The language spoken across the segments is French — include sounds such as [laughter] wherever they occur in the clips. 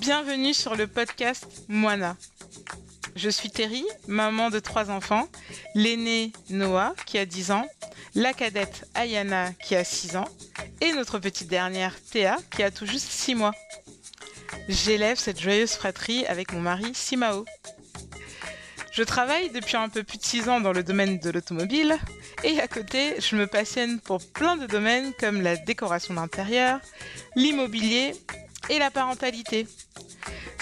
Bienvenue sur le podcast Moana. Je suis Terry, maman de trois enfants, l'aîné Noah qui a 10 ans, la cadette Ayana qui a 6 ans et notre petite dernière Théa qui a tout juste 6 mois. J'élève cette joyeuse fratrie avec mon mari Simao. Je travaille depuis un peu plus de 6 ans dans le domaine de l'automobile et à côté, je me passionne pour plein de domaines comme la décoration d'intérieur, l'immobilier et la parentalité.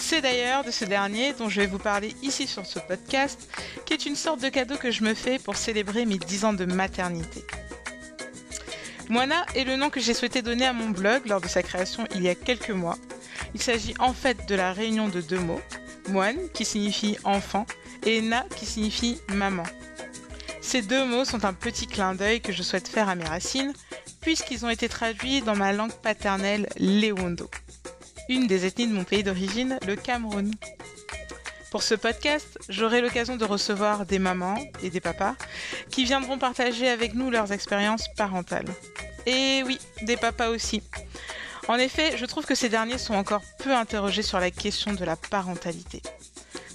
C'est d'ailleurs de ce dernier dont je vais vous parler ici sur ce podcast, qui est une sorte de cadeau que je me fais pour célébrer mes 10 ans de maternité. Moana est le nom que j'ai souhaité donner à mon blog lors de sa création il y a quelques mois. Il s'agit en fait de la réunion de deux mots, moine qui signifie enfant et na qui signifie maman. Ces deux mots sont un petit clin d'œil que je souhaite faire à mes racines, puisqu'ils ont été traduits dans ma langue paternelle Lewondo, une des ethnies de mon pays d'origine, le Cameroun. Pour ce podcast, j'aurai l'occasion de recevoir des mamans et des papas qui viendront partager avec nous leurs expériences parentales. Et oui, des papas aussi. En effet, je trouve que ces derniers sont encore peu interrogés sur la question de la parentalité.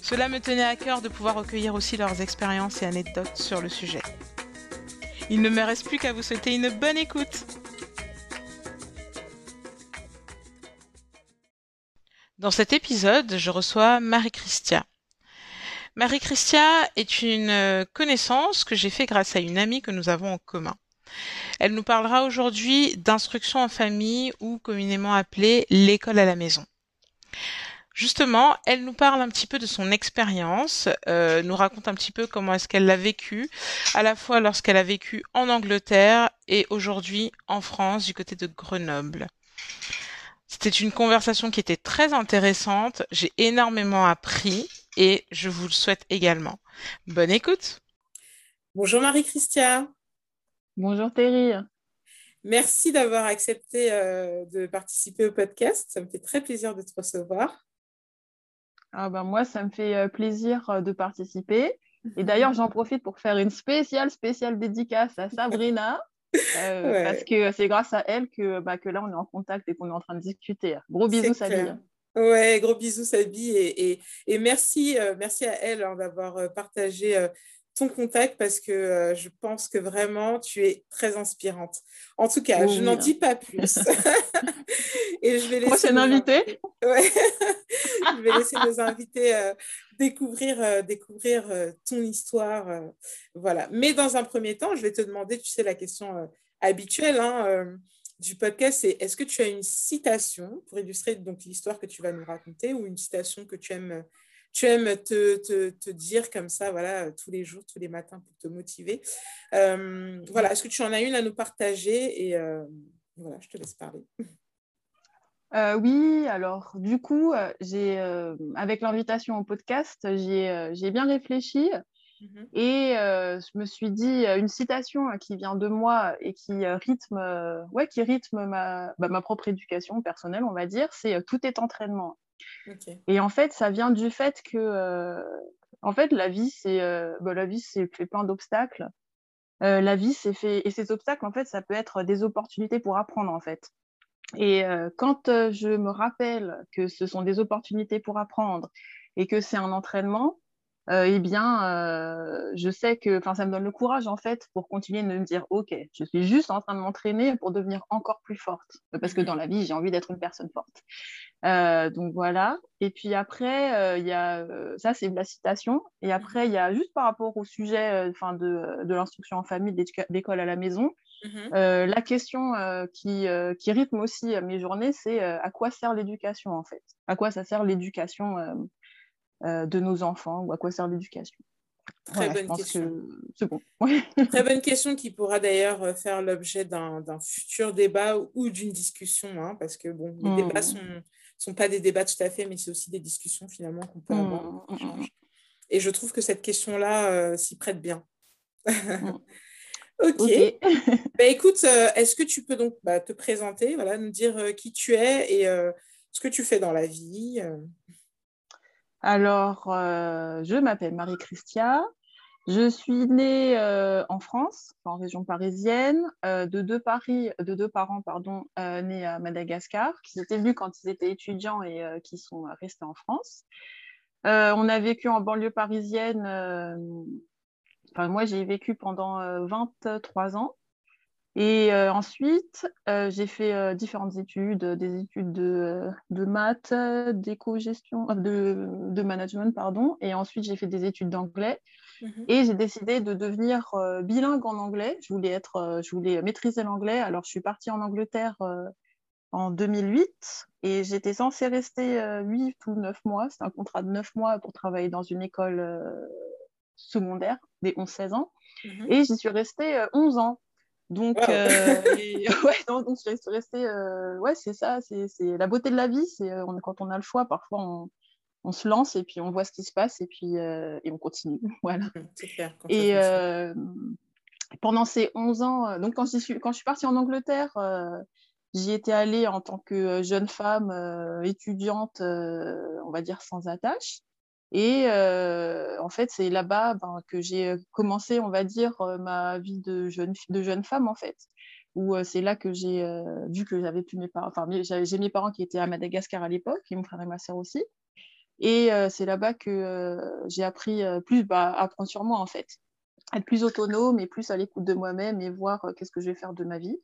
Cela me tenait à cœur de pouvoir recueillir aussi leurs expériences et anecdotes sur le sujet. Il ne me reste plus qu'à vous souhaiter une bonne écoute. Dans cet épisode, je reçois Marie-Christia. Marie-Christia est une connaissance que j'ai fait grâce à une amie que nous avons en commun. Elle nous parlera aujourd'hui d'instruction en famille ou communément appelée l'école à la maison. Justement, elle nous parle un petit peu de son expérience, euh, nous raconte un petit peu comment est-ce qu'elle l'a vécu, à la fois lorsqu'elle a vécu en Angleterre et aujourd'hui en France, du côté de Grenoble. C'était une conversation qui était très intéressante, j'ai énormément appris et je vous le souhaite également. Bonne écoute. Bonjour Marie-Christia. Bonjour Terry. Merci d'avoir accepté euh, de participer au podcast. Ça me fait très plaisir de te recevoir. Ah ben moi, ça me fait euh, plaisir euh, de participer. Et [laughs] d'ailleurs, j'en profite pour faire une spéciale, spéciale dédicace à [laughs] Sabrina. Euh, parce que c'est grâce à elle que, bah, que là, on est en contact et qu'on est en train de discuter. Gros bisous, Sabi. Ouais, gros bisous, Sabi. Et, et, et merci, merci à elle hein, d'avoir partagé ton contact parce que je pense que vraiment tu es très inspirante. En tout cas, je n'en dis pas plus. [laughs] [laughs] et je vais laisser Prochaine invitée. Ouais. [laughs] je vais laisser nos invités découvrir, découvrir ton histoire. voilà. Mais dans un premier temps, je vais te demander, tu sais, la question habituelle hein, du podcast, c'est est-ce que tu as une citation pour illustrer donc l'histoire que tu vas nous raconter ou une citation que tu aimes tu aimes te, te, te, dire comme ça, voilà, tous les jours, tous les matins pour te motiver. Euh, voilà, est-ce que tu en as une à nous partager Et euh, voilà, je te laisse parler. Euh, oui, alors du coup, j'ai, avec l'invitation au podcast, j'ai, bien réfléchi mhm. et je me suis dit une citation qui vient de moi et qui rythme, ouais, qui rythme ma, bah, ma propre éducation personnelle, on va dire, c'est tout est entraînement. Et en fait, ça vient du fait que, euh, en fait, la vie, c'est, euh, bah, la vie, c'est fait plein d'obstacles. Euh, la vie, c'est fait, et ces obstacles, en fait, ça peut être des opportunités pour apprendre, en fait. Et quand je me rappelle que ce sont des opportunités pour apprendre et que c'est un entraînement, euh, eh bien, euh, je sais que ça me donne le courage en fait pour continuer de me dire ok, je suis juste en train de m'entraîner pour devenir encore plus forte parce que dans la vie j'ai envie d'être une personne forte. Euh, donc voilà. Et puis après, il y a ça c'est la citation. Et après, il y a juste par rapport au sujet enfin de, de l'instruction en famille, d'école à la maison. Mmh la question qui, qui, rythme aussi mes journées, c'est à quoi sert l'éducation en fait? À quoi ça sert l'éducation euh, de nos enfants ou à quoi sert l'éducation Très bonne question. [laughs] Très bonne question qui pourra d'ailleurs euh, faire l'objet d'un futur débat ou d'une discussion, hein, parce que bon, les débats ne hmm. sont, sont, pas des débats tout à fait, mais c'est aussi des discussions finalement qu'on peut avoir. Hmm, hmm, Et je trouve que cette question-là euh, s'y prête bien. [laughs] ok. [laughs] bah, écoute, est-ce que tu peux donc bah, te présenter, voilà, nous dire qui tu es et ce que tu fais dans la vie alors, euh, je m'appelle Marie-Christia. Je suis née en France, en région parisienne, de, deux de deux parents nés à Madagascar, qui étaient venus quand ils étaient étudiants et qui sont restés en France. on a vécu en banlieue parisienne. Enfin, moi, j'ai vécu pendant 23 ans. Et ensuite, j'ai fait différentes études, des études de, de maths, d'éco-gestion, de, de, management, pardon. Et ensuite, j'ai fait des études d'anglais. Mhm. Et j'ai décidé de devenir euh, bilingue en anglais. Je voulais, être, euh, je voulais maîtriser l'anglais. Alors, je suis partie en Angleterre euh, en 2008 et j'étais censée rester 8 ou 9 mois. C'est un contrat de 9 mois pour travailler dans une école secondaire des 11-16 ans. Mhm. Et j'y suis restée 11 ans. Donc, [laughs] ouais, donc, je suis restée. ouais, c'est ça, c'est la beauté de la vie. C'est quand on a le choix, parfois on, on se lance et puis on voit ce qui se passe et puis euh, et on continue. [laughs] Voilà. Clair, et euh, pendant ces 11 ans, euh, donc quand je suis, quand je suis partie en Angleterre, j'y étais allée en tant que jeune femme étudiante, on va dire sans attache. Et en fait, c'est là-bas ben, que j'ai commencé, on va dire, ma vie de jeune, de jeune femme, en fait. Où c'est là que j'ai vu que j'avais plus mes parents, enfin, j'ai mes parents qui étaient à Madagascar à l'époque, et mon frère et ma sœur aussi. Et euh, c'est là-bas que euh, j'ai appris euh, plus bah, à prendre sur moi, en fait. Être plus autonome et plus à l'écoute de moi-même et voir qu'est-ce que je vais faire de ma vie.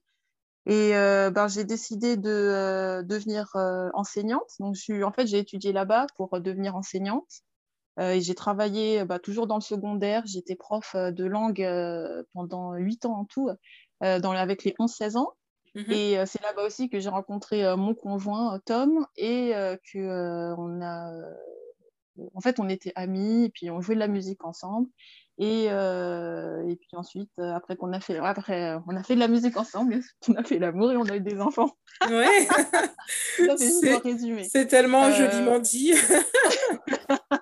Et ben, j'ai décidé de devenir enseignante. Donc, je suis, en fait, j'ai étudié là-bas pour devenir enseignante. Et j'ai travaillé bah, toujours dans le secondaire. J'étais prof de langue pendant huit ans en tout, dans, avec les 11-16 ans. Mmh et c'est là-bas aussi que j'ai rencontré mon conjoint Tom et que on a, en fait, on était amis et puis on jouait de la musique ensemble. Et, et puis ensuite, après qu'on a fait, après, on a fait de la musique ensemble, [laughs] on a fait l'amour et on a eu des enfants. Ouais. [laughs] c'est tellement joliment dit. [laughs]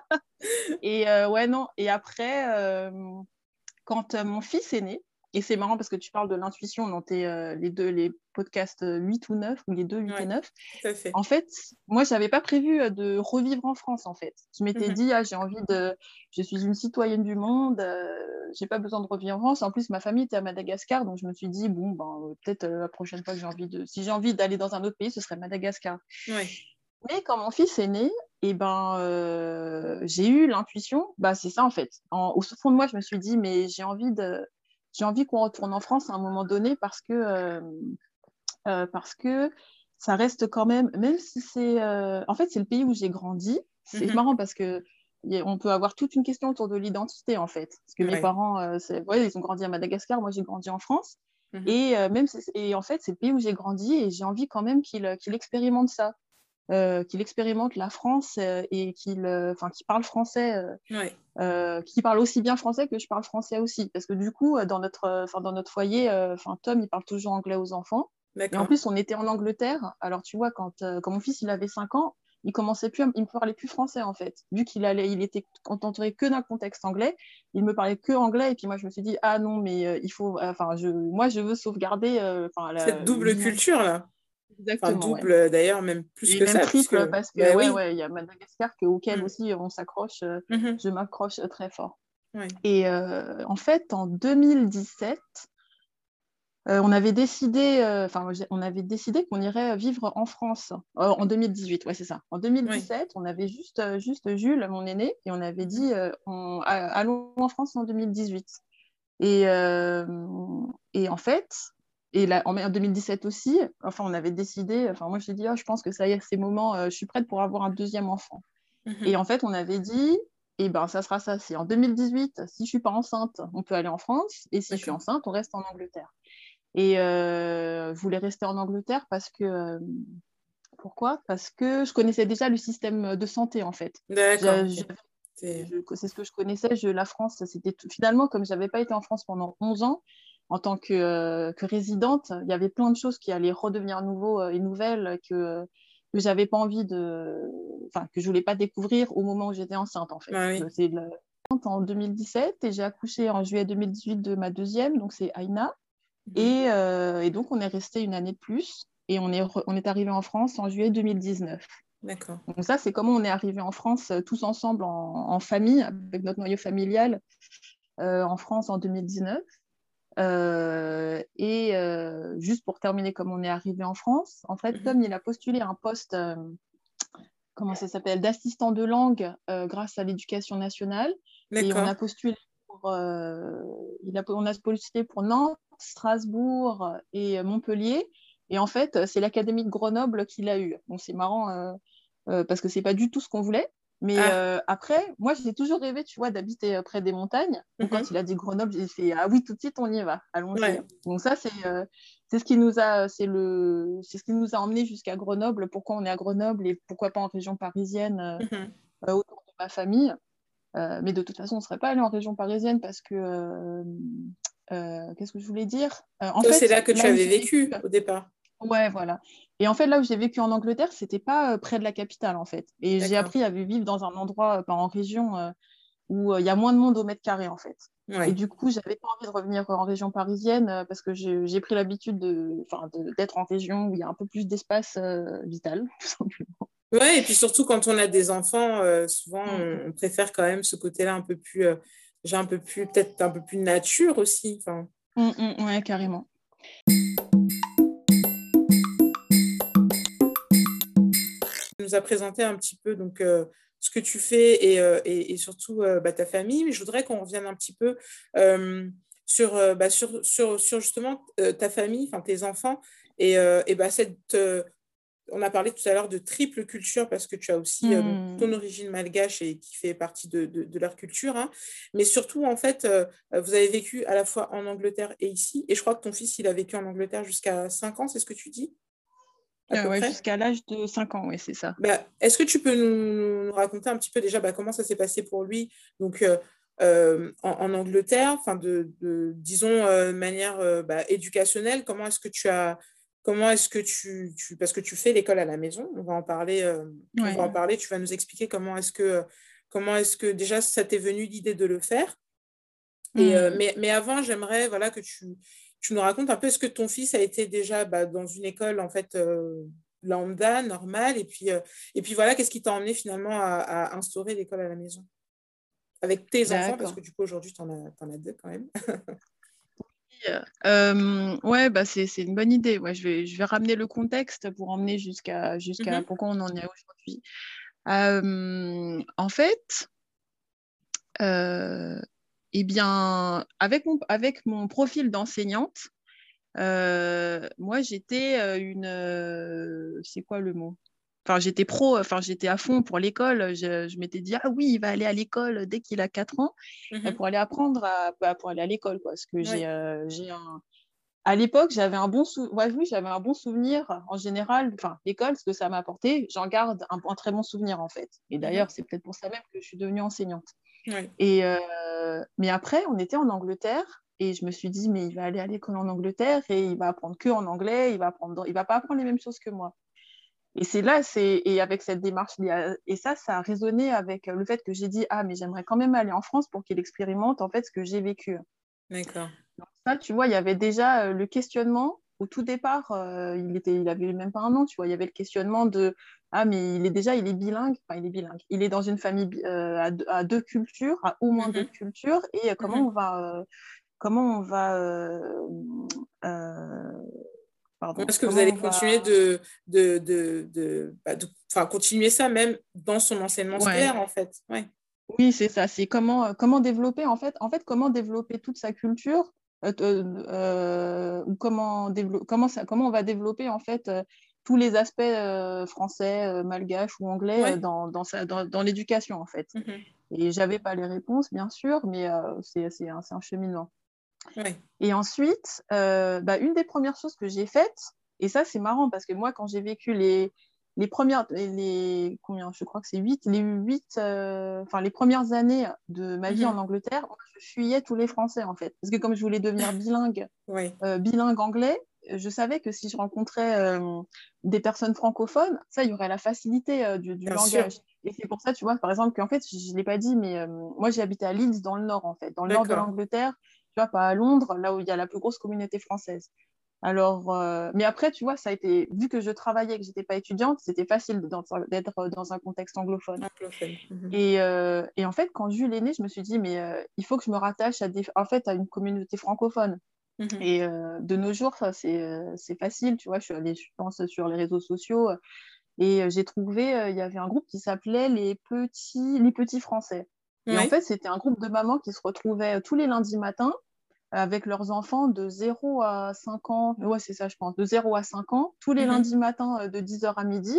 et ouais non. Et après, quand mon fils est né, et c'est marrant parce que tu parles de l'intuition dans tes, euh, les deux les podcasts 8 ou 9, ou les deux 8 et 9. Fait. En fait, moi, je n'avais pas prévu euh, de revivre en France, en fait. Je m'étais mmh dit, ah, j'ai envie de... Je suis une citoyenne du monde, euh, j'ai pas besoin de revivre en France. En plus, ma famille était à Madagascar, donc je me suis dit, bon, ben, peut-être la prochaine fois que j'ai envie de... Si j'ai envie d'aller dans un autre pays, ce serait Madagascar. Mais quand mon fils est né, et ben, j'ai eu l'intuition, bah, c'est ça en fait. au fond de moi, je me suis dit, mais j'ai envie de, j'ai envie qu'on retourne en France à un moment donné parce que, euh, euh, parce que ça reste quand même, même si c'est. Euh, en fait, c'est le pays où j'ai grandi. C'est mhm. marrant parce que on peut avoir toute une question autour de l'identité, en fait. Parce que mes parents, ouais, ils ont grandi à Madagascar, moi j'ai grandi en France. Mhm. Et, même et en fait, c'est le pays où j'ai grandi et j'ai envie quand même qu'il expérimente ça. Euh, qu'il expérimente la France euh, et qu'il euh, enfin qu'il parle français, qu'il parle aussi bien français que je parle français aussi. Parce que du coup, dans notre, dans notre foyer, enfin Tom, il parle toujours anglais aux enfants. Et en plus, on était en Angleterre. Alors, tu vois, quand, quand mon fils il avait 5 ans, il commençait plus, il me parlait plus français en fait. Vu qu'il allait, il était entouré que d'un contexte anglais, il me parlait que anglais. Et puis moi, je me suis dit ah non, mais il faut, enfin, je, moi, je veux sauvegarder, cette double culture là. Exactement. double d'ailleurs, même plus que ça. Triple, parce que, bah ouais, ouais, il y a Madagascar auquel mm. aussi on s'accroche, euh, mm-hmm. je m'accroche très fort. Et euh, en fait, en 2017, euh, on avait décidé, enfin, on avait décidé qu'on irait vivre en France en 2018, ouais, c'est ça. En 2017, on avait juste, juste Jules, mon aîné, et on avait dit, on, allons en France en 2018. Et, et en fait, et là, en 2017 aussi, enfin, on avait décidé, enfin, moi, j'ai dit, oh, je pense que ça y est, ces moments, euh, je suis prête pour avoir un deuxième enfant. Mhm. Et en fait, on avait dit, eh ben, ça sera ça. C'est en 2018, si je suis pas enceinte, on peut aller en France. Et si je suis enceinte, on reste en Angleterre. Et euh, je voulais rester en Angleterre parce que. Euh, pourquoi? Parce que je connaissais déjà le système de santé, en fait. D'accord. C'est ce que je connaissais. Je, la France, c'était finalement, comme je n'avais pas été en France pendant 11 ans, en tant que, que, résidente, il y avait plein de choses qui allaient redevenir nouveaux euh, et nouvelles que, que j'avais pas envie de, enfin que je voulais pas découvrir au moment où j'étais enceinte en fait. C'est en 2017 et j'ai accouché en juillet 2018 de ma deuxième, donc c'est Aina. Mhm. Et, euh, et, donc on est resté une année de plus et on est, on est arrivé en France en juillet 2019. D'accord. Donc ça, c'est comment on est arrivé en France euh, tous ensemble en, en, famille, avec notre noyau familial, en France en 2019. Et juste pour terminer, comme on est arrivé en France, en fait, comme il a postulé un poste, comment ça s'appelle, d'assistant de langue grâce à l'éducation nationale, et on a postulé pour, il a, on a postulé pour Nantes, Strasbourg et Montpellier. Et en fait, c'est l'Académie de Grenoble qui l'a eu. Donc c'est marrant euh, euh, parce que c'est pas du tout ce qu'on voulait. Mais ah. euh, après, moi, j'ai toujours rêvé, tu vois, d'habiter près des montagnes. Donc, quand mhm. il a dit Grenoble, j'ai fait ah oui, tout de suite, on y va, allons-y. Donc ça, c'est c'est ce qui nous a, c'est le, c'est ce qui nous a emmené jusqu'à Grenoble. Pourquoi on est à Grenoble et pourquoi pas en région parisienne mhm. autour de ma famille. mais de toute façon, on ne serait pas allé en région parisienne parce que qu'est-ce que je voulais dire? En fait, C'est là que tu avais vécu au départ. Ouais, voilà. Et en fait, là où j'ai vécu en Angleterre, c'était pas euh, près de la capitale, en fait. Et j'ai appris à vivre dans un endroit, euh, en région, euh, où il y a moins de monde au mètre carré, en fait. Et du coup, j'avais pas envie de revenir en région parisienne parce que j'ai pris l'habitude d'être en région où il y a un peu plus d'espace vital, [laughs] tout simplement. Ouais, et puis surtout quand on a des enfants, souvent mmh. on, préfère quand même ce côté-là un peu plus, j'ai un peu plus, peut-être un peu plus nature aussi. Mmh, mmh, ouais, carrément. Nous as présenté un petit peu donc, euh, ce que tu fais et, euh, et, surtout euh, bah, ta famille, mais je voudrais qu'on revienne un petit peu sur, bah, sur, sur, sur, justement ta famille, enfin tes enfants, et, et bah, cette, on a parlé tout à l'heure de triple culture parce que tu as aussi hmm. ton origine malgache et qui fait partie de, de, leur culture. Hein. Mais surtout, en fait, vous avez vécu à la fois en Angleterre et ici. Et je crois que ton fils, il a vécu en Angleterre jusqu'à 5 ans, c'est ce que tu dis? Ah jusqu'à l'âge de 5 ans, oui, c'est ça. Bah, Est-ce que tu peux nous, raconter un petit peu déjà bah, comment ça s'est passé pour lui? Donc, euh, euh, en, Angleterre, enfin de, de, disons euh, de manière bah, éducationnelle, comment est-ce que tu as comment est-ce que tu, tu, parce que tu fais l'école à la maison, on va en parler, on va en parler, tu vas nous expliquer comment est-ce que comment est-ce que déjà ça t'est venu l'idée de le faire? Et, mmh. mais, mais, avant, j'aimerais voilà, que tu, tu nous racontes un peu, est-ce que ton fils a été déjà bah, dans une école en fait euh, lambda, normale, et puis, euh, et puis voilà, qu'est-ce qui t'a emmené finalement à, instaurer l'école à la maison? Avec tes enfants, parce que du coup aujourd'hui, tu en, as deux quand même. [laughs] Euh, ouais, bah c'est une bonne idée. Ouais, je, vais, je vais ramener le contexte pour emmener jusqu'à jusqu'à mm-hmm. pourquoi on en est aujourd'hui. en fait, eh bien, avec mon, avec mon profil d'enseignante, euh, moi, j'étais euh, une. Euh, c'est quoi le mot? Enfin, j'étais pro, enfin, j'étais à fond pour l'école. Je, m'étais dit, ah oui, il va aller à l'école dès qu'il a 4 ans mmh pour aller apprendre, à, bah, pour aller à l'école. Quoi, parce que j'ai un. À l'époque, j'avais un, bon oui, j'avais un bon souvenir en général. Enfin, l'école, ce que ça m'a apporté, j'en garde un, un, très bon souvenir en fait. Et mmh d'ailleurs, c'est peut-être pour ça même que je suis devenue enseignante. Et, euh, mais après, on était en Angleterre et je me suis dit, mais il va aller à l'école en Angleterre et il va apprendre que en anglais, il va apprendre, il va pas apprendre les mêmes choses que moi. Et c'est là, c'est et avec cette démarche, et ça, ça a résonné avec le fait que j'ai dit, ah, mais j'aimerais quand même aller en France pour qu'il expérimente en fait ce que j'ai vécu. D'accord. Donc ça, tu vois, il y avait déjà euh, le questionnement. Au tout départ, euh, il était, il avait même pas un an, tu vois. Il y avait le questionnement de ah, mais il est déjà, il est bilingue. Enfin, il est bilingue. Il est dans une famille euh, à, deux, cultures, à au moins deux mhm. cultures. Et euh, comment mhm. on va, euh, comment on va, pardon. Est-ce que vous allez continuer de, de, de, bah, de, enfin, continuer ça même dans son enseignement scolaire, en fait? Ouais. Oui, c'est ça. C'est comment, comment développer, en fait, en fait, comment développer toute sa culture. ou comment, comment, ça, comment on va développer en fait tous les aspects euh, français, euh, malgaches ou anglais euh, dans, dans, dans, l'éducation, en fait. Mhm. Et j'avais pas les réponses, bien sûr, mais c'est un, un, cheminement. Et ensuite, bah, une des premières choses que j'ai faites, et ça, c'est marrant parce que moi, quand j'ai vécu les, les premières, les, combien, je crois que c'est 8, les 8, enfin, les premières années de ma vie mhm. en Angleterre, je fuyais tous les Français, en fait. Parce que comme je voulais devenir bilingue, bilingue anglais, je savais que si je rencontrais euh, des personnes francophones, ça, il y aurait la facilité euh, du, langage. Et c'est pour ça, tu vois, par exemple, qu'en fait, je ne l'ai pas dit, mais euh, moi, j'ai habité à Leeds, dans le nord, en fait, dans le nord de l'Angleterre, tu vois, pas à Londres, là où il y a la plus grosse communauté française. Alors, euh, mais après, tu vois, ça a été, vu que je travaillais et que j'étais pas étudiante, c'était facile d'être dans un contexte anglophone. Mhm. Euh, et, en fait, quand Jules est né, je me suis dit, mais euh, il faut que je me rattache à, des, en fait, à une communauté francophone. Mhm. Et de nos jours, c'est facile, tu vois, je suis allée, je pense, sur les réseaux sociaux et j'ai trouvé, il y avait un groupe qui s'appelait les petits, les petits Français. Et en fait, c'était un groupe de mamans qui se retrouvaient tous les lundis matins avec leurs enfants de 0 à 5 ans, ouais, c'est ça, je pense, de 0 à 5 ans, tous les mhm. lundis matins euh, de 10h à midi,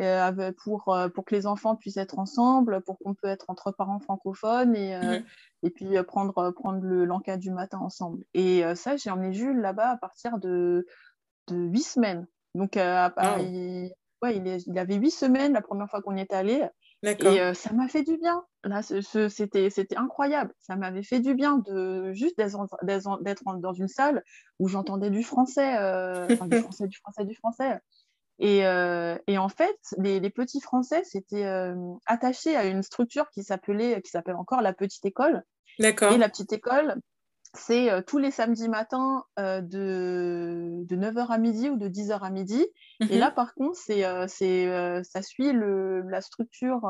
euh, pour, euh, pour que les enfants puissent être ensemble, pour qu'on puisse être entre parents francophones et, mhm. et puis prendre, prendre l'encas du matin ensemble. Et ça, j'ai emmené Jules là-bas à partir de, de 8 semaines. Donc, il, ouais, il, il, avait 8 semaines la première fois qu'on y est allé. Et euh, ça m'a fait du bien. Là, c'était, incroyable. Ça m'avait fait du bien de juste d'être, dans une salle où j'entendais du français, euh, du [laughs] français, du français, du français. Et, euh, et en fait, les, les petits français s'étaient attachés à une structure qui s'appelait, qui s'appelle encore la petite école. D'accord. Et la petite école, c'est euh, tous les samedis matins euh, de, 9h à midi ou de 10h à midi. Et mhm. là, par contre, c'est, euh, ça suit la structure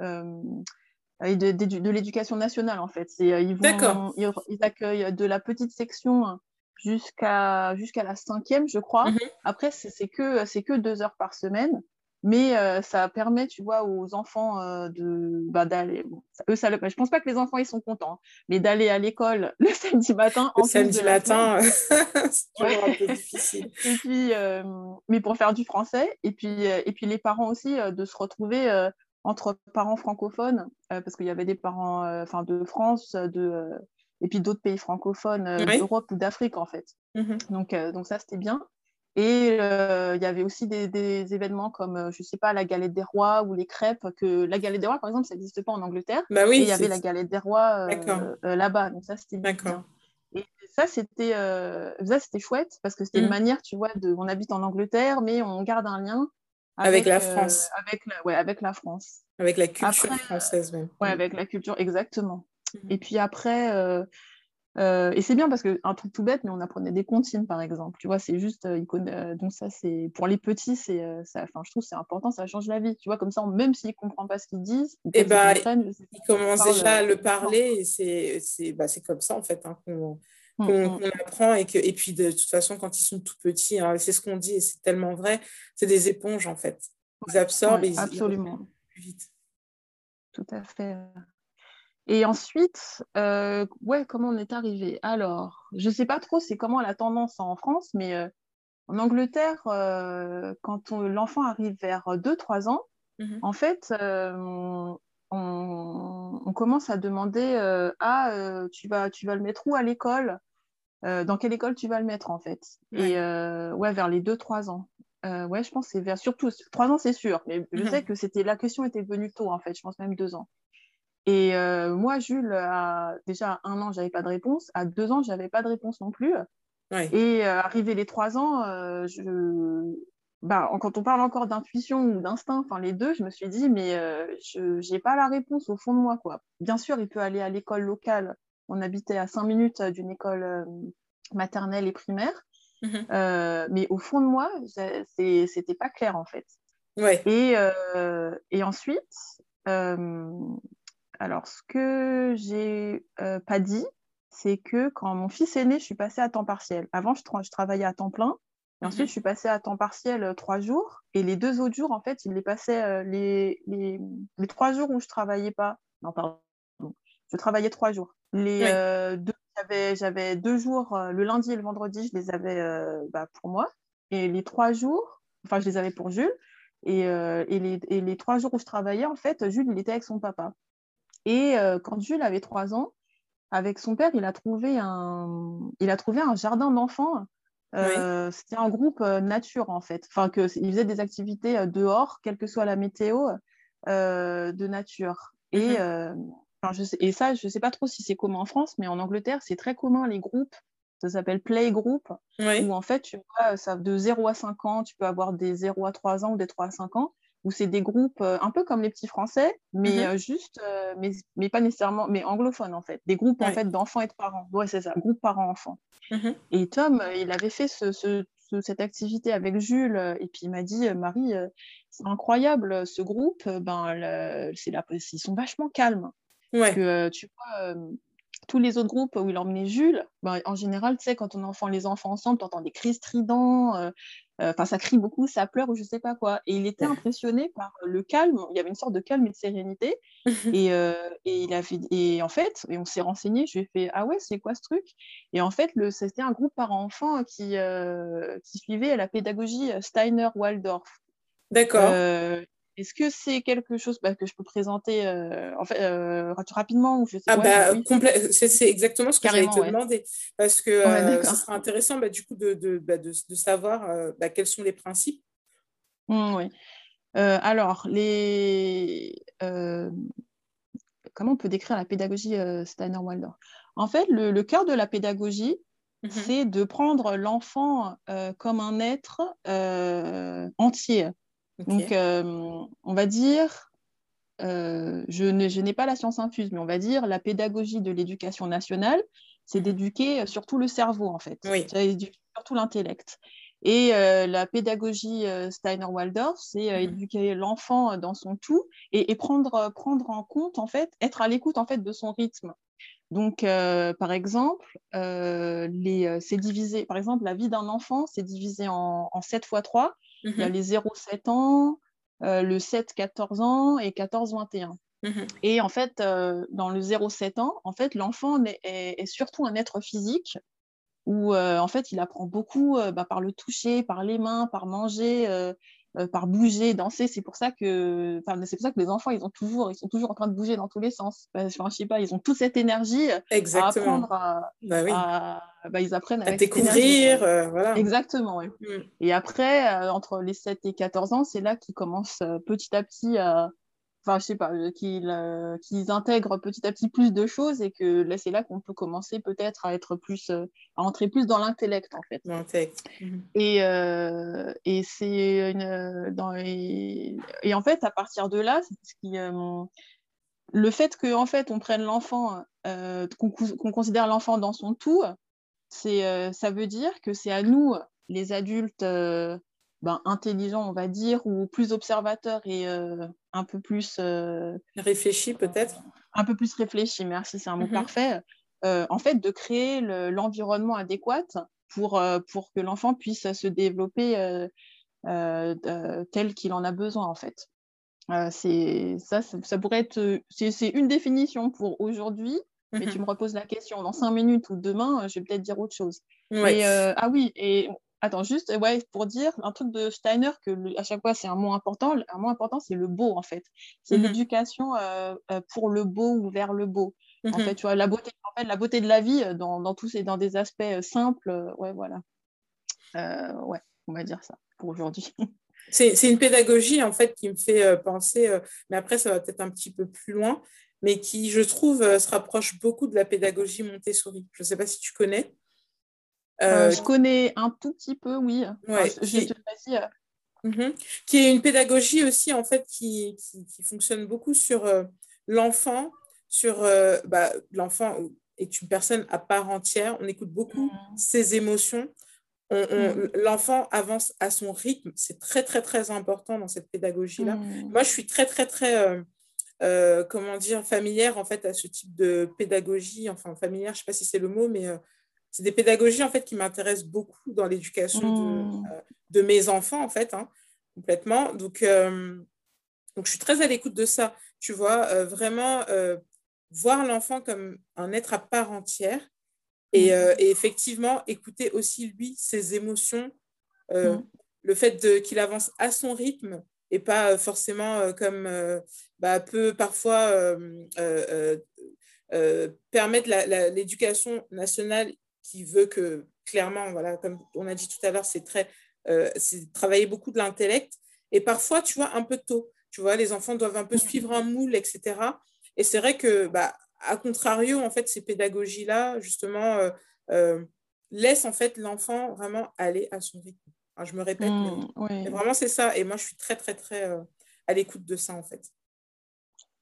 de, l'éducation nationale, en fait. ils, vont, ils, accueillent de la petite section jusqu'à, jusqu'à la cinquième, je crois. Mhm. Après, c'est, que, que deux heures par semaine. Mais euh, ça permet, tu vois, aux enfants euh, de bah, d'aller. eux, ça, je pense pas que les enfants ils sont contents, hein, mais d'aller à l'école [laughs] le samedi matin. Le samedi matin, [laughs] c'est toujours un peu [laughs] difficile. Et puis, euh, mais pour faire du français, et puis et puis les parents aussi de se retrouver entre parents francophones, parce qu'il y avait des parents, enfin de France, de et puis d'autres pays francophones d'Europe ou d'Afrique en fait. Mmh donc donc ça c'était bien. Et euh, il y avait aussi des, événements comme, euh, je ne sais pas, la galette des rois ou les crêpes. Que... La galette des rois, par exemple, ça n'existe pas en Angleterre. Bah oui, il y avait la galette des rois euh, là-bas. Donc ça, c'était bien. Et ça, c'était ça, c'était chouette parce que c'était une mm. manière, tu vois, de... on habite en Angleterre, mais on garde un lien avec, la France. avec, la... Ouais, avec la France. Avec la culture française même. Ouais, avec la culture, exactement. Mm. Et puis après, euh, et c'est bien parce qu'un truc tout bête, mais on apprenait des comptines, par exemple. Tu vois, c'est juste, euh, euh, donc ça, c'est pour les petits, c'est, enfin, je trouve c'est important, ça change la vie. Tu vois, comme ça, même s'ils ne comprennent pas ce qu'ils disent, et eh bah, ils commencent déjà à le parler, et c'est, c'est, bah, c'est comme ça, en fait, hein, qu'on, mmh, mmh. apprend. Et, que, et puis, de toute façon, quand ils sont tout petits, hein, c'est ce qu'on dit, et c'est tellement vrai, c'est des éponges, en fait. Ils absorbent et ils, absolument. plus vite. Tout à fait. Et ensuite, euh, ouais, comment on est arrivé? Alors, je ne sais pas trop c'est comment la tendance en France, mais euh, en Angleterre, euh, quand l'enfant arrive vers 2-3 ans, mmh en fait, on, commence à demander Ah, tu, vas, tu vas le mettre où à l'école? Dans quelle école tu vas le mettre, en fait? Et ouais, vers les 2-3 ans. ouais, je pense que c'est vers surtout 3 ans, c'est sûr, mais je mmh sais que c'était la question était venue tôt, en fait, je pense même 2 ans. Et euh, moi, Jules, à, déjà à un an, j'avais pas de réponse. À deux ans, j'avais pas de réponse non plus. Et euh, arrivé les trois ans, euh, je... bah, quand on parle encore d'intuition ou d'instinct, enfin les deux, je me suis dit, mais je n'ai pas la réponse au fond de moi. Quoi. Bien sûr, il peut aller à l'école locale. On habitait à cinq minutes d'une école maternelle et primaire. Mmh mais au fond de moi, c'était pas clair en fait. Ouais. Et, et ensuite, alors, ce que j'ai euh, pas dit, c'est que quand mon fils est né, je suis passée à temps partiel. Avant, je, travaillais à temps plein. Et ensuite, mhm. je suis passée à temps partiel euh, trois jours. Et les deux autres jours, en fait, il les passait euh, les, les, trois jours où je travaillais pas. Non, pardon. Je travaillais trois jours. Les deux, j'avais deux jours, le lundi et le vendredi, je les avais bah, pour moi. Et les trois jours, enfin, je les avais pour Jules. Et, et, les, et, les, trois jours où je travaillais, en fait, Jules, il était avec son papa. Et euh, quand Jules avait trois ans, avec son père, il a trouvé un, il a trouvé un jardin d'enfants. Euh, c'était un groupe euh, nature, en fait. Enfin, que, il faisait des activités dehors, quelle que soit la météo, de nature. Et, mhm. je sais, et ça, je ne sais pas trop si c'est commun en France, mais en Angleterre, c'est très commun, les groupes. Ça s'appelle Play Group, où en fait, tu vois, ça, de 0 à 5 ans, tu peux avoir des 0 à 3 ans ou des 3 à 5 ans où c'est des groupes un peu comme les petits français, mais mmh juste, mais, mais, pas nécessairement, mais anglophones en fait. Des groupes en fait d'enfants et de parents. Ouais, c'est ça, groupe parents-enfants. Mmh et Tom, il avait fait ce, cette activité avec Jules, et puis il m'a dit, Marie, c'est incroyable, ce groupe, ben, c'est ils sont vachement calmes. Parce que tu vois, tous les autres groupes où il emmenait Jules, ben, en général, tu sais, quand on enfant les enfants ensemble, tu entends des cris stridents, enfin ça crie beaucoup, ça pleure ou je sais pas quoi. Et il était impressionné par le calme, il y avait une sorte de calme et de sérénité. [laughs] et, et, il avait, et en fait, et on s'est renseigné, je lui ai fait Ah ouais, c'est quoi ce truc? Et en fait, c'était un groupe par enfants qui, qui suivait la pédagogie Steiner-Waldorf. D'accord. Est-ce que c'est quelque chose bah, que je peux présenter en fait, rapidement ou je sais ah bah, C'est exactement ce que j'allais te demander. Parce que ce sera intéressant bah, du coup de, de, bah, de, de savoir quels sont les principes. Mmh, oui. alors, les... comment on peut décrire la pédagogie Steiner-Waldorf En fait, le, le, cœur de la pédagogie, mmh c'est de prendre l'enfant comme un être entier. Donc, on va dire, je n'ai pas la science infuse, mais on va dire la pédagogie de l'éducation nationale, c'est d'éduquer surtout le cerveau, en fait. Oui. surtout l'intellect. Et la pédagogie Steiner-Waldorf, c'est mmh éduquer l'enfant dans son tout et, prendre, prendre en compte, en fait, être à l'écoute, en fait, de son rythme. Donc, par exemple, c'est divisé, par exemple, la vie d'un enfant, c'est divisé en, en 7 fois 3. Il y a mhm. les 0-7 ans, euh, le 7-14 ans et 14-21. Mhm. Et en fait, euh, dans le 0-7 ans, en fait, l'enfant est, surtout un être physique où euh, en fait, il apprend beaucoup bah, par le toucher, par les mains, par manger, euh, par bouger, danser. C'est pour ça que, c'est pour ça que les enfants, ils ont toujours, ils sont toujours en train de bouger dans tous les sens. Enfin, je sais pas, ils ont toute cette énergie Exactement. à apprendre à, bah bah, ils apprennent à découvrir, euh, voilà. Exactement, oui. Mm. Et après, euh, entre les 7 et 14 ans, c'est là qu'ils commencent petit à petit à enfin, je sais pas, euh, euh, qu'ils intègrent petit à petit plus de choses et que là, c'est là qu'on peut commencer peut-être à être plus, euh, à entrer plus dans l'intellect, en fait. L'intellect. Mhm. Et, et c'est une, dans et, en fait, à partir de là, ce qui, le fait qu'en en fait, on prenne l'enfant, qu'on considère l'enfant dans son tout, c'est, ça veut dire que c'est à nous, les adultes, ben, intelligent, on va dire, ou plus observateur et euh, un peu plus... Euh, réfléchi peut-être Un peu plus réfléchi, merci, c'est un mot mhm. parfait. Euh, en fait, de créer l'environnement adéquat pour, pour que l'enfant puisse se développer tel qu'il en a besoin, en fait. c'est ça, ça, pourrait être... C'est une définition pour aujourd'hui, mais tu mhm. me reposes la question dans cinq minutes ou demain, je vais peut-être dire autre chose. ah oui, et Attends, juste ouais, pour dire un truc de Steiner, que à chaque fois c'est un mot important. Un mot important, c'est le beau en fait. C'est mmh l'éducation euh, euh, pour le beau ou vers le beau. En mmh fait, tu vois, la beauté, en fait, la beauté de la vie euh, dans, dans tous et dans des aspects simples. ouais, voilà. ouais, on va dire ça pour aujourd'hui. [laughs] C'est une pédagogie en fait qui me fait penser, mais après ça va peut-être un petit peu plus loin, mais qui, je trouve, se rapproche beaucoup de la pédagogie Montessori. Je ne sais pas si tu connais. Euh, je connais un tout petit peu, oui. qui... Euh. Mhm. qui est une pédagogie aussi, en fait, qui, qui, fonctionne beaucoup sur euh, l'enfant, sur bah, l'enfant est une personne à part entière. On écoute beaucoup mm. ses émotions. Mm. L'enfant avance à son rythme. C'est très, très, très important dans cette pédagogie-là. Moi, je suis très, très, très, comment dire, familière, en fait, à ce type de pédagogie. Enfin, familière, je ne sais pas si c'est le mot, mais c'est des pédagogies en fait qui m'intéressent beaucoup dans l'éducation de, mmh. euh, mes enfants en fait hein, complètement donc euh, donc je suis très à l'écoute de ça tu vois euh, vraiment voir l'enfant comme un être à part entière et, mmh. effectivement écouter aussi lui ses émotions mmh. le fait qu'il avance à son rythme et pas forcément comme bah, peut parfois permettre l'éducation nationale qui veut que, clairement, voilà, comme on a dit tout à l'heure, c'est très, euh, c'est travailler beaucoup de l'intellect. Et parfois, tu vois, un peu tôt. Tu vois, les enfants doivent un peu suivre un moule, etc. Et c'est vrai que, bah, à contrario, en fait, ces pédagogies-là, justement, euh, euh, laissent en fait l'enfant vraiment aller à son rythme. je me répète, mais, mmh, vraiment, c'est ça. Et moi, je suis très, très, très à l'écoute de ça, en fait.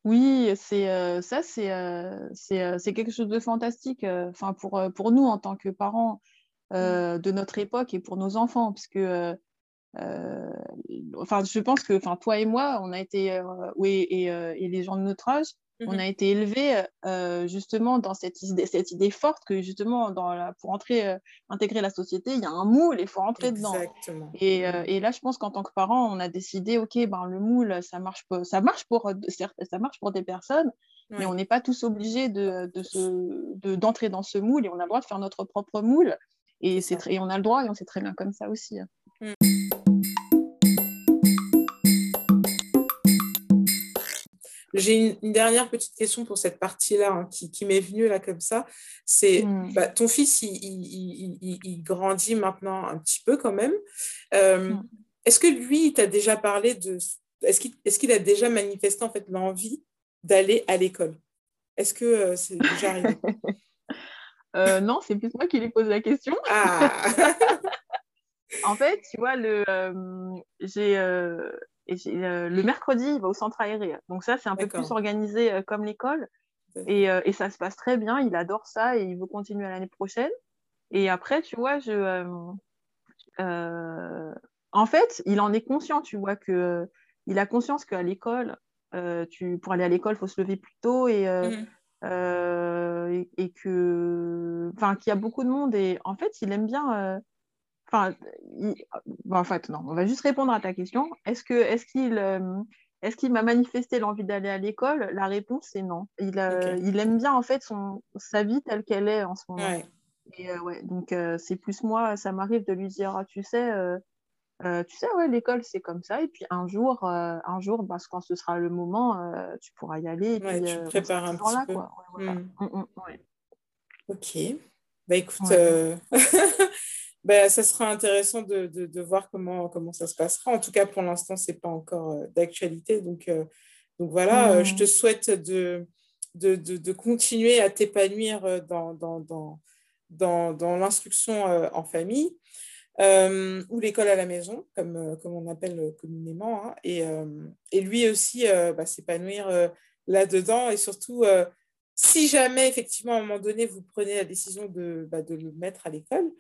Oui, c'est ça, c'est quelque chose de fantastique enfin pour, pour nous en tant que parents mmh. de notre époque et pour nos enfants, parce que enfin, je pense que toi et moi, on a été, oui, et, et, les gens de notre âge, on mmh a été élevés justement dans cette idée, cette idée forte que justement dans la, pour entrer, intégrer la société, il y a un moule et il faut rentrer dedans. Et, mmh et, là, je pense qu'en tant que parents, on a décidé, ok, ben, le moule, ça marche, pour, ça marche pour ça marche pour des personnes, mais on n'est pas tous obligés de, de, d'entrer dans ce moule et on a le droit de faire notre propre moule. Et, et on a le droit et on sait très bien comme ça aussi. Hein. Mmh. J'ai une, dernière petite question pour cette partie-là hein, qui, m'est venue là comme ça. C'est hmm. bah, ton fils, il, grandit maintenant un petit peu quand même. Euh, hmm. Est-ce que lui, il t'a déjà parlé de... Est-ce qu'il a déjà manifesté en fait l'envie d'aller à l'école? Est-ce que euh, c'est déjà arrivé? [laughs] Euh, Non, c'est plus moi qui lui pose la question. Ah. [laughs] en fait, tu vois, le, j'ai et le mercredi, il va au centre aéré. Donc ça, c'est un peu plus organisé euh, comme l'école. Et, euh, et, ça se passe très bien. Il adore ça et il veut continuer l'année prochaine. Et après, tu vois, je, euh, en fait, il en est conscient, tu vois, que il a conscience qu'à l'école, tu, pour aller à l'école, il faut se lever plus tôt et, mmh. et, et, que, enfin, qu'il y a beaucoup de monde. Et en fait, il aime bien Enfin, en fait, non, on va juste répondre à ta question. Est-ce que, est-ce qu'il, euh, est-ce qu'il m'a manifesté l'envie d'aller à l'école? La réponse est non. Il, euh, il aime bien en fait son, sa vie telle qu'elle est en ce moment. Et euh, ouais, donc c'est plus moi, ça m'arrive de lui dire, ah, tu sais, tu sais, ouais, l'école c'est comme ça. Et puis un jour, un jour, parce quand ce sera le moment, tu pourras y aller. Et puis, tu prépares un petit peu. Quoi. Ouais, mmh. Mmh, mmh, ok. Bah écoute. [laughs] ben, ça sera intéressant de, de, de, voir comment, comment ça se passera. En tout cas, pour l'instant, ce n'est pas encore euh, d'actualité. Donc, euh, donc voilà, euh, je te souhaite de, de, de continuer à t'épanouir dans, dans, dans, dans, dans l'instruction en famille. ou l'école à la maison, comme, comme on appelle communément, hein, et, et, lui aussi bah, s'épanouir là-dedans, et surtout, si jamais, effectivement, à un moment donné, vous prenez la décision de, bah, de le mettre à l'école,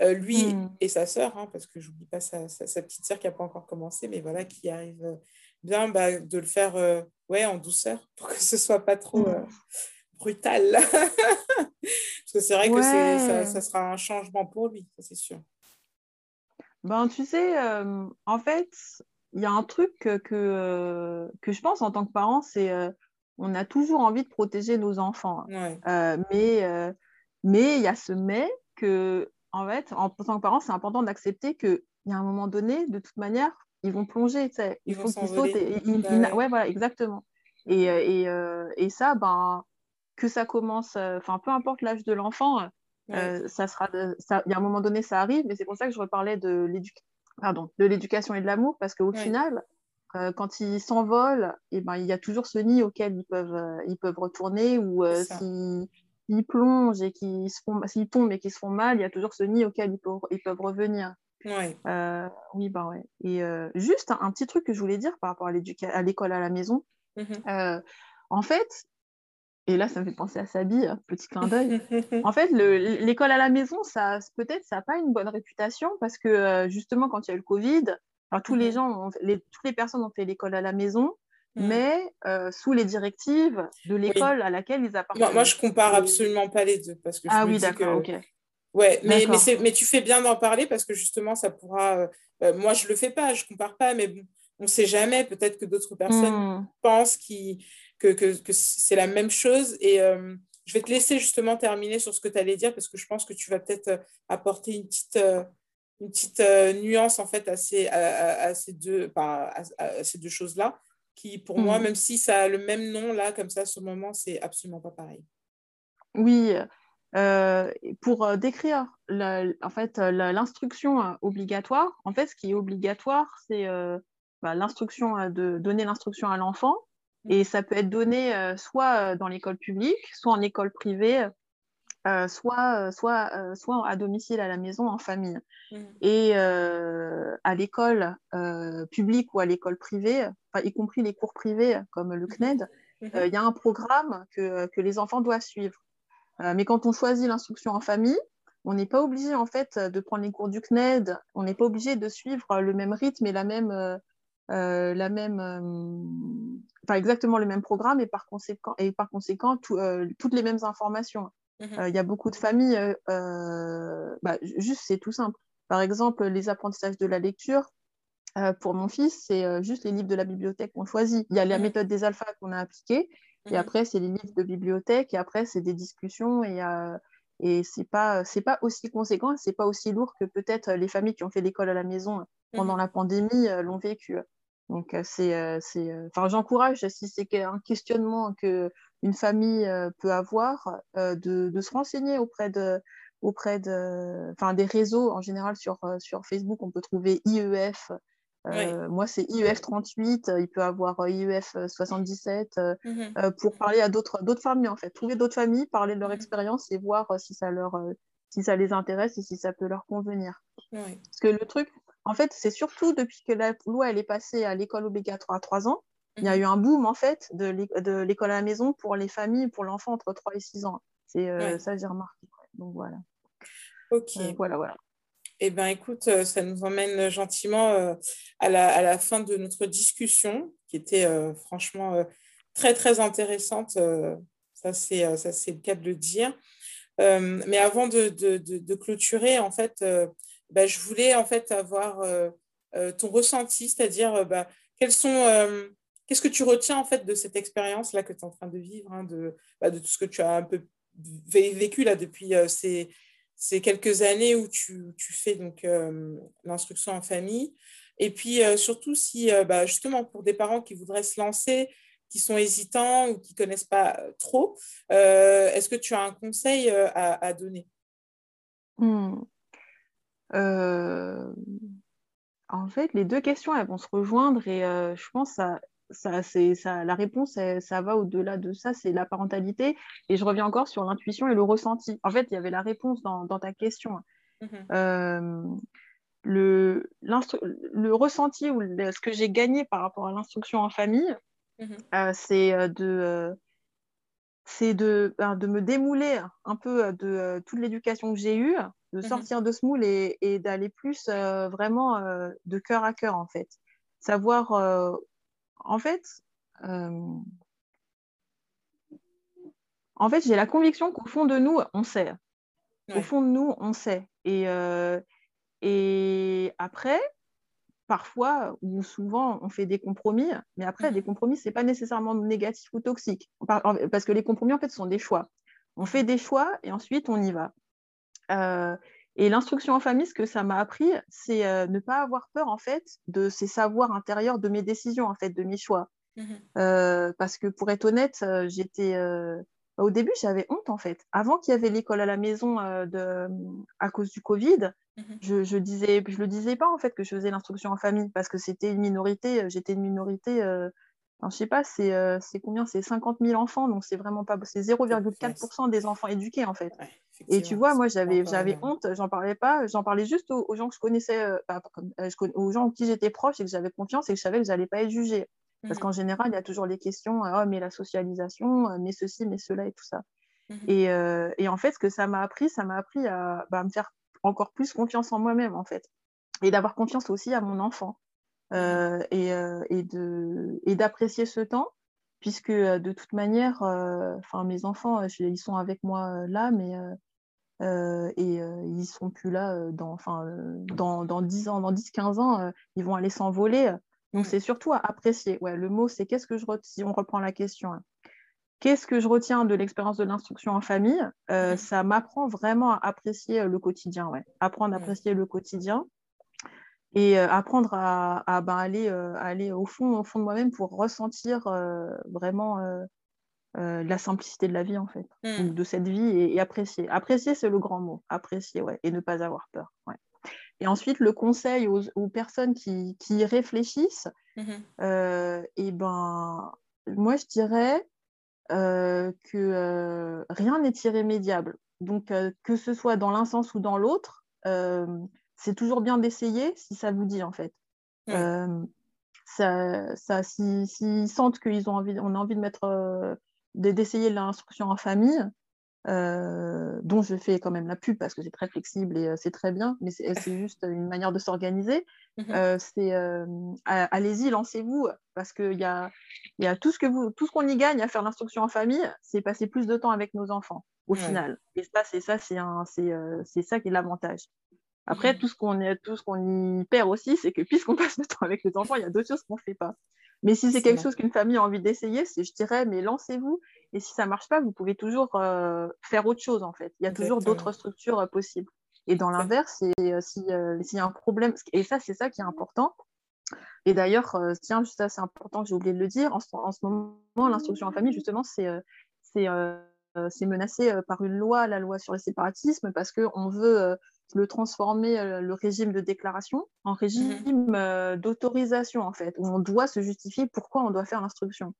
euh, lui hmm. et sa sœur, hein, parce que je n'oublie pas sa, sa, petite sœur qui n'a pas encore commencé, mais voilà, qui arrive bien bah, de le faire euh, ouais, en douceur [laughs] pour que ce soit pas trop euh, brutal. [laughs] parce que c'est vrai que ça, ça, sera un changement pour lui, c'est sûr. Ben, tu sais, en fait, il y a un truc que, que, que, je pense en tant que parent, c'est on a toujours envie de protéger nos enfants. mais mais il y a ce mais que en fait, en tant que parent, c'est important d'accepter qu'il y a un moment donné, de toute manière, ils vont plonger, tu sais. Il faut qu'ils sautent. Et, bah ouais. voilà, exactement. Et, euh, et, euh, et, ça, ben, que ça commence, euh, enfin, peu importe l'âge de l'enfant, ça sera, il y a un moment donné, ça arrive, mais c'est pour ça que je reparlais de l'éducation et de l'amour, parce qu'au final, quand ils s'envolent, et eh ben, il y a toujours ce nid auquel ils peuvent, ils peuvent retourner, ou s'ils plongent et qu'ils se font, s'ils tombent et qu'ils se font mal, il y a toujours ce nid auquel ils peuvent, ils peuvent revenir. Ouais. Euh, oui, bah ouais. Et euh, juste un, petit truc que je voulais dire par rapport à, à l'école à la maison. Mm-hmm. Euh, en fait, et là, ça me fait penser à Sabi, hein, petit clin d'œil. [laughs] en fait, l'école à la maison, ça, peut-être, ça n'a pas une bonne réputation parce que justement, quand il y a eu le Covid, tous les mm-hmm. gens, les, toutes les personnes ont fait l'école à la maison. Mm. mais euh, sous les directives de l'école à laquelle ils appartiennent. Moi, je compare absolument pas les deux parce que ah oui, d'accord, ok. Ouais, mais, mais, mais, tu fais bien d'en parler parce que justement, ça pourra. Euh, euh, moi, je le fais pas, je compare pas, mais bon, on ne sait jamais. Peut-être que d'autres personnes mm. pensent qui, que, que, que c'est la même chose. Et je vais te laisser justement terminer sur ce que tu allais dire parce que je pense que tu vas peut-être apporter une petite, une petite nuance en fait à ces, à, ces deux, à ces deux choses-là qui, pour moi, mmh. même si ça a le même nom, là, comme ça, ce moment, c'est absolument pas pareil. Oui, euh, pour euh, décrire en fait l'instruction euh, obligatoire, en fait, ce qui est obligatoire, c'est bah, l'instruction de donner l'instruction à l'enfant, mmh. et ça peut être donné soit dans l'école publique, soit en école privée. Soit, soit, soit à domicile à la maison, en famille. Mmh. Et à l'école publique ou à l'école privée, y compris les cours privés comme le mmh. CNED, mmh. il y a un programme que, que les enfants doivent suivre. mais quand on choisit l'instruction en famille, on n'est pas obligé en fait de prendre les cours du CNED, on n'est pas obligé de suivre le même rythme et la même, euh, la même, euh, exactement le même programme et par conséquent, et par conséquent euh, toutes les mêmes informations. Mhm. Il y a beaucoup de familles, bah, juste c'est tout simple. Par exemple, les apprentissages de la lecture, pour mon fils, c'est juste les livres de la bibliothèque qu'on choisit. Il y a la mhm. méthode des alphas qu'on a appliquée, et mhm. après, c'est les livres de bibliothèque, et après, c'est des discussions, et, et c'est pas, pas aussi conséquent, c'est pas aussi lourd que peut-être les familles qui ont fait l'école à la maison pendant la pandémie l'ont vécu. Donc, c'est, enfin, j'encourage, si c'est un questionnement que une famille peut avoir, de, de, se renseigner auprès de, auprès de, enfin, des réseaux en général sur, sur Facebook. On peut trouver IEF. Moi, c'est IEF 38. Il peut avoir IEF 77 mmh pour parler à d'autres, familles en fait. Trouver d'autres familles, parler de leur mmh expérience et voir si ça leur, si ça les intéresse et si ça peut leur convenir. Parce que le truc, en fait, c'est surtout depuis que la loi elle est passée à l'école obligatoire à 3 ans, il y a mhm. eu un boom en fait de l'école à la maison pour les familles, pour l'enfant entre 3 et 6 ans. C'est euh, ça j'ai remarqué. Donc voilà. Ok. Euh, voilà, voilà. Eh bien, écoute, euh, ça nous emmène gentiment à la, fin de notre discussion, qui était franchement très, très intéressante. ça, c'est le cas de le dire. mais avant de, de, clôturer, en fait, bah, je voulais en fait avoir ton ressenti, c'est-à-dire bah, quels sont, qu'est-ce que tu retiens en fait de cette expérience-là que tu es en train de vivre, hein, de, bah, de tout ce que tu as un peu vécu là depuis ces, ces, quelques années où tu, fais donc l'instruction en famille? Et puis surtout si bah, justement pour des parents qui voudraient se lancer, qui sont hésitants ou qui connaissent pas trop, est-ce que tu as un conseil à, à donner? Mmh. Euh, en fait, les deux questions, elles vont se rejoindre et euh, je pense que ça, c'est, ça, la réponse, ça va au-delà de ça, c'est la parentalité. Et je reviens encore sur l'intuition et le ressenti. En fait, il y avait la réponse dans, ta question. Mmh euh, le, le ressenti ou ce que j'ai gagné par rapport à l'instruction en famille, mmh c'est de c'est de, ben, de me démouler un peu de toute l'éducation que j'ai eue de mmh sortir de ce moule et, d'aller plus euh, vraiment euh, de cœur à cœur, en fait. Savoir, euh, en fait, en fait, j'ai la conviction qu'au fond de nous, on sait. Au fond de nous, on sait. Et, et après, parfois ou souvent, on fait des compromis, mais après, mmh des compromis, ce n'est pas nécessairement négatif ou toxique. Parce que les compromis, en fait, sont des choix. On fait des choix et ensuite, on y va. Euh, et l'instruction en famille, ce que ça m'a appris, c'est euh, ne pas avoir peur en fait de ces savoirs intérieurs, de mes décisions en fait, de mes choix. Mmh euh, parce que pour être honnête, j'étais au début j'avais honte en fait. Avant qu'il y avait l'école à la maison de, à cause du Covid, mmh je, je disais, je le disais pas en fait que je faisais l'instruction en famille parce que c'était une minorité. J'étais une minorité je je sais pas, c'est combien? C'est 50 000 enfants, donc c'est vraiment pas. C'est 0,4% des enfants éduqués, en fait. Et tu vois, moi, j'avais honte, j'en parlais pas, j'en parlais juste aux, gens que je connaissais, bah, aux gens en qui j'étais proche et que j'avais confiance et que je savais que j'allais pas être jugée. Parce mmh qu'en général, il y a toujours les questions, oh, mais la socialisation, mais ceci, mais cela et tout ça. Mmh et, et, en fait, ce que ça m'a appris, ça m'a appris à bah, me faire encore plus confiance en moi-même, en fait. Et d'avoir confiance aussi à mon enfant. Euh, et, euh, et d'apprécier ce temps, puisque euh, de toute manière, enfin mes enfants, ils sont avec moi là, mais et ils ne seront plus là dans, enfin, dans, dans 10 ans, dans 10-15 ans, ils vont aller s'envoler. Donc, c'est surtout à apprécier. Ouais, le mot, c'est qu'est-ce que je retiens, si on reprend la question, hein. qu'est-ce que je retiens de l'expérience de l'instruction en famille? Ça m'apprend vraiment à apprécier le quotidien, ouais. apprendre à apprécier le quotidien et euh, apprendre à, ben, aller, euh, aller au, fond, au fond de moi-même pour ressentir euh, vraiment la simplicité de la vie, en fait, mmh. de cette vie et, apprécier. Apprécier, c'est le grand mot. Apprécier, ouais, et ne pas avoir peur. Ouais. Et ensuite, le conseil aux, personnes qui, qui réfléchissent, mmh et ben, moi, je dirais que rien n'est irrémédiable. Donc, que ce soit dans l'un sens ou dans l'autre, c'est toujours bien d'essayer si ça vous dit, en fait. ça, ça s'ils sentent qu'ils ont envie, on a envie de mettre, d'essayer l'instruction en famille, euh, dont je fais quand même la pub parce que c'est très flexible et euh, c'est très bien, mais c'est juste une manière de s'organiser. Mmh euh, c'est allez-y, lancez-vous parce qu'il y a, y a tout ce que vous, tout ce qu'on y gagne à faire l'instruction en famille, c'est passer plus de temps avec nos enfants au final. Et ça, c'est ça, c'est c'est ça qui est l'avantage. Après, mmh tout ce qu'on y perd aussi, c'est que puisqu'on [laughs] passe le temps avec les enfants, il y a d'autres choses qu'on ne fait pas. Mais si c'est quelque chose qu'une famille a envie d'essayer, je dirais, mais lancez-vous. Et si ça ne marche pas, vous pouvez toujours euh, faire autre chose, en fait. Il y a toujours d'autres structures euh, possibles. Et dans l'inverse, euh, s'il y a un problème, et ça, c'est ça qui est important. Et d'ailleurs, tiens, juste ça, c'est important j'ai oublié de le dire, en ce, en ce moment, l'instruction en famille, justement, c'est menacé par une loi, la loi sur le séparatisme, parce qu'on veut le transformer euh, le régime de déclaration en mhm. régime euh, d'autorisation, en fait, où on doit se justifier pourquoi on doit faire l'instruction.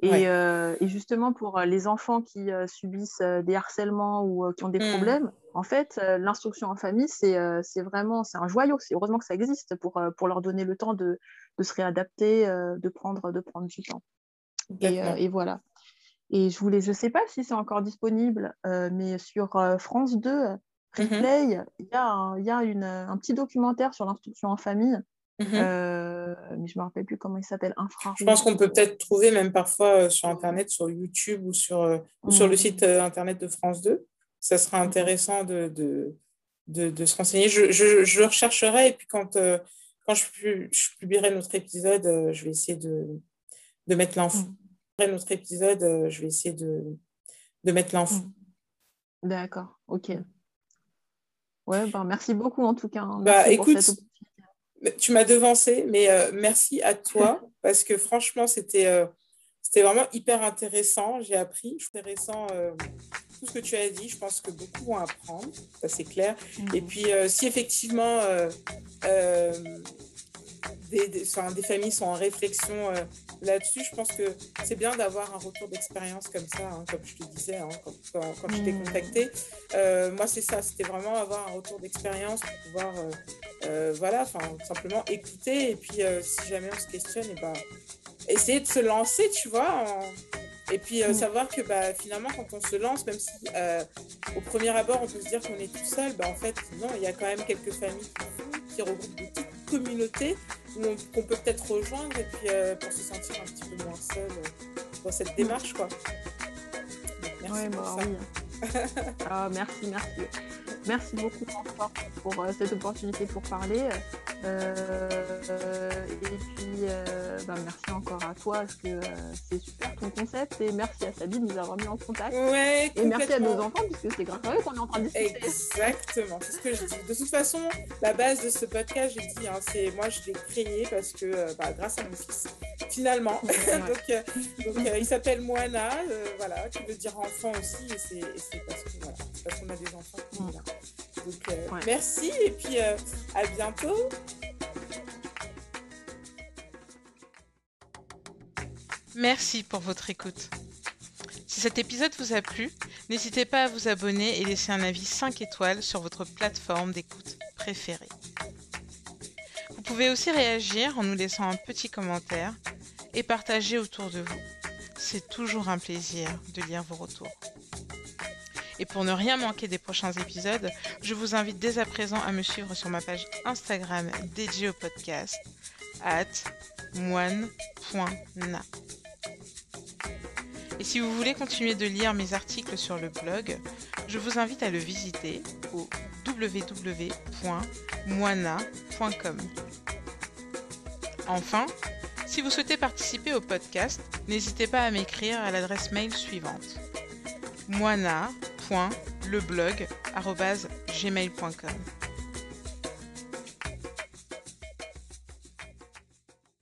Et, euh, justement, pour les enfants qui subissent des harcèlements ou qui ont des mhm. problèmes, en fait, l'instruction en famille, c'est vraiment c'est un joyau. Heureusement que ça existe pour, pour leur donner le temps de, de se réadapter, de, prendre, de prendre du temps. Et, et, voilà. Et je voulais, je sais pas si c'est encore disponible, mais sur France 2, Mmh Replay, il y a, un, y a une, un petit documentaire sur l'instruction en famille. Mmh euh, mais je ne me rappelle plus comment il s'appelle. Je pense qu'on peut peut-être trouver même parfois euh, sur Internet, sur YouTube ou sur, euh, ou sur le mmh. site Internet de France 2. Ça sera intéressant de, de, de, de se renseigner. Je, je, je, le rechercherai et puis quand, quand je, je, publierai notre épisode, je vais essayer de, de mettre l'info. Notre épisode, je vais essayer de, de mettre l'info. D'accord, ok. Ouais, ben, merci beaucoup en tout cas. Hein. Bah, écoute, tu m'as devancé, mais euh, merci à toi [laughs] parce que franchement, c'était euh, c'était vraiment hyper intéressant. J'ai appris. Intéressant euh, tout ce que tu as dit. Je pense que beaucoup vont apprendre, ça c'est clair. Et puis, si effectivement des, des, des, familles sont en réflexion là-dessus, je pense que c'est bien d'avoir un retour d'expérience comme ça, hein, comme je te disais hein, quand, quand, je t'ai mmh. contacté. Euh, moi, c'est ça, c'était vraiment avoir un retour d'expérience pour pouvoir, euh, euh, voilà, simplement écouter et puis si jamais on se questionne, et bah, essayer de se lancer, tu vois. Et puis mmh. savoir que bah, finalement, quand on se lance, même si au premier abord, on peut se dire qu'on est tout seul, bah, en fait, non, il y a quand même quelques familles qui, regroupent des petites communautés qu'on peut peut-être rejoindre et puis euh, pour se sentir un petit peu moins seul euh, dans cette démarche quoi. merci pour ça. Ah, merci, merci. Merci beaucoup encore pour euh, cette opportunité pour parler. Euh, et puis, euh, bah, merci encore à toi, parce que c'est super ton concept. Et merci à Sabine de nous avoir mis en contact. et merci à nos enfants, puisque c'est grâce à eux qu'on est en train de discuter. Exactement, c'est ce que je dis. De toute façon, la base de ce podcast, j'ai dit, hein, c'est moi, je l'ai créé parce que, bah, grâce à mon fils, finalement. [laughs] donc, il s'appelle Moana, voilà, qui veut dire enfant aussi, et c'est parce qu'on a des enfants. Donc, euh, merci et puis euh, à bientôt. Merci pour votre écoute. Si cet épisode vous a plu, n'hésitez pas à vous abonner et laisser un avis 5 étoiles sur votre plateforme d'écoute préférée. Vous pouvez aussi réagir en nous laissant un petit commentaire et partager autour de vous. C'est toujours un plaisir de lire vos retours. Et pour ne rien manquer des prochains épisodes, je vous invite dès à présent à me suivre sur ma page Instagram dédiée au podcast at moine.na. Et si vous voulez continuer de lire mes articles sur le blog, je vous invite à le visiter au www.moina.com. Enfin, si vous souhaitez participer au podcast, n'hésitez pas à m'écrire à l'adresse mail suivante moina.leblog.gmail.com